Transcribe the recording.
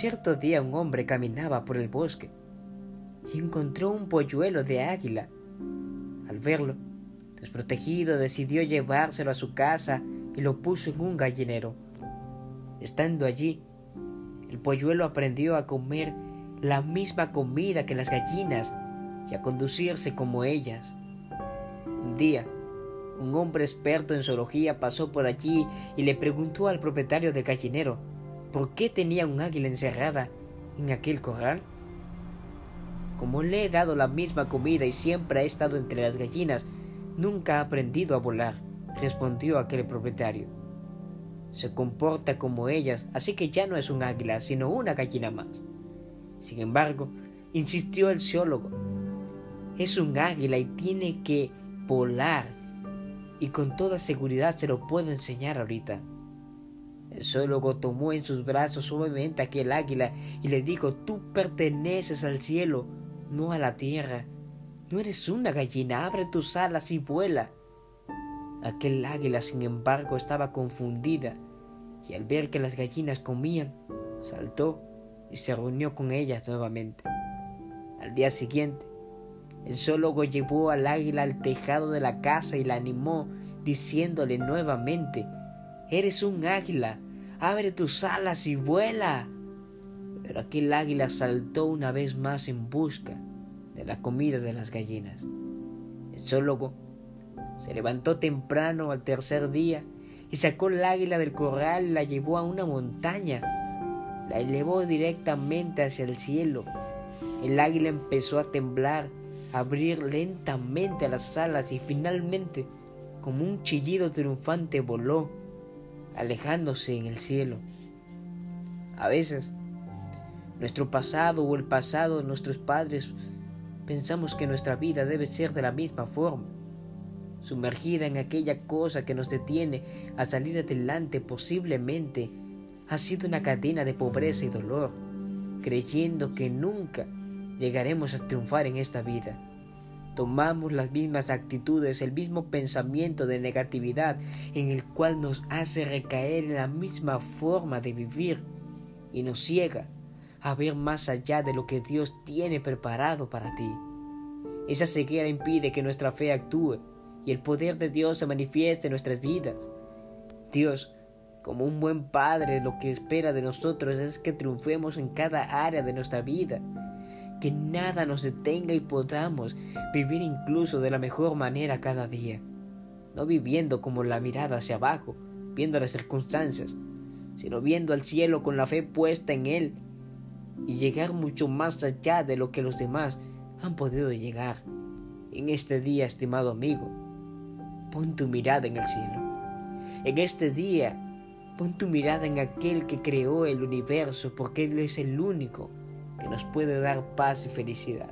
Cierto día un hombre caminaba por el bosque y encontró un polluelo de águila. Al verlo, desprotegido, decidió llevárselo a su casa y lo puso en un gallinero. Estando allí, el polluelo aprendió a comer la misma comida que las gallinas y a conducirse como ellas. Un día, un hombre experto en zoología pasó por allí y le preguntó al propietario del gallinero por qué tenía un águila encerrada en aquel corral. Como le he dado la misma comida y siempre ha estado entre las gallinas, nunca ha aprendido a volar, respondió aquel propietario. Se comporta como ellas, así que ya no es un águila, sino una gallina más. Sin embargo, insistió el zoólogo, es un águila y tiene que volar. Y con toda seguridad se lo puedo enseñar ahorita. El zoólogo tomó en sus brazos suavemente aquel águila y le dijo, tú perteneces al cielo, no a la tierra. No eres una gallina, abre tus alas y vuela. Aquel águila, sin embargo, estaba confundida y al ver que las gallinas comían, saltó y se reunió con ellas nuevamente. Al día siguiente, el zoólogo llevó al águila al tejado de la casa y la animó, diciéndole nuevamente, Eres un águila, abre tus alas y vuela. Pero aquel águila saltó una vez más en busca de la comida de las gallinas. El zoólogo se levantó temprano al tercer día y sacó el águila del corral y la llevó a una montaña. La elevó directamente hacia el cielo. El águila empezó a temblar, a abrir lentamente las alas y finalmente, como un chillido triunfante, voló, alejándose en el cielo. A veces, nuestro pasado o el pasado de nuestros padres pensamos que nuestra vida debe ser de la misma forma sumergida en aquella cosa que nos detiene a salir adelante posiblemente, ha sido una cadena de pobreza y dolor, creyendo que nunca llegaremos a triunfar en esta vida. Tomamos las mismas actitudes, el mismo pensamiento de negatividad en el cual nos hace recaer en la misma forma de vivir y nos ciega a ver más allá de lo que Dios tiene preparado para ti. Esa ceguera impide que nuestra fe actúe y el poder de Dios se manifieste en nuestras vidas. Dios, como un buen padre, lo que espera de nosotros es que triunfemos en cada área de nuestra vida, que nada nos detenga y podamos vivir incluso de la mejor manera cada día, no viviendo como la mirada hacia abajo, viendo las circunstancias, sino viendo al cielo con la fe puesta en Él y llegar mucho más allá de lo que los demás han podido llegar. En este día, estimado amigo, Pon tu mirada en el cielo. En este día, pon tu mirada en aquel que creó el universo porque Él es el único que nos puede dar paz y felicidad.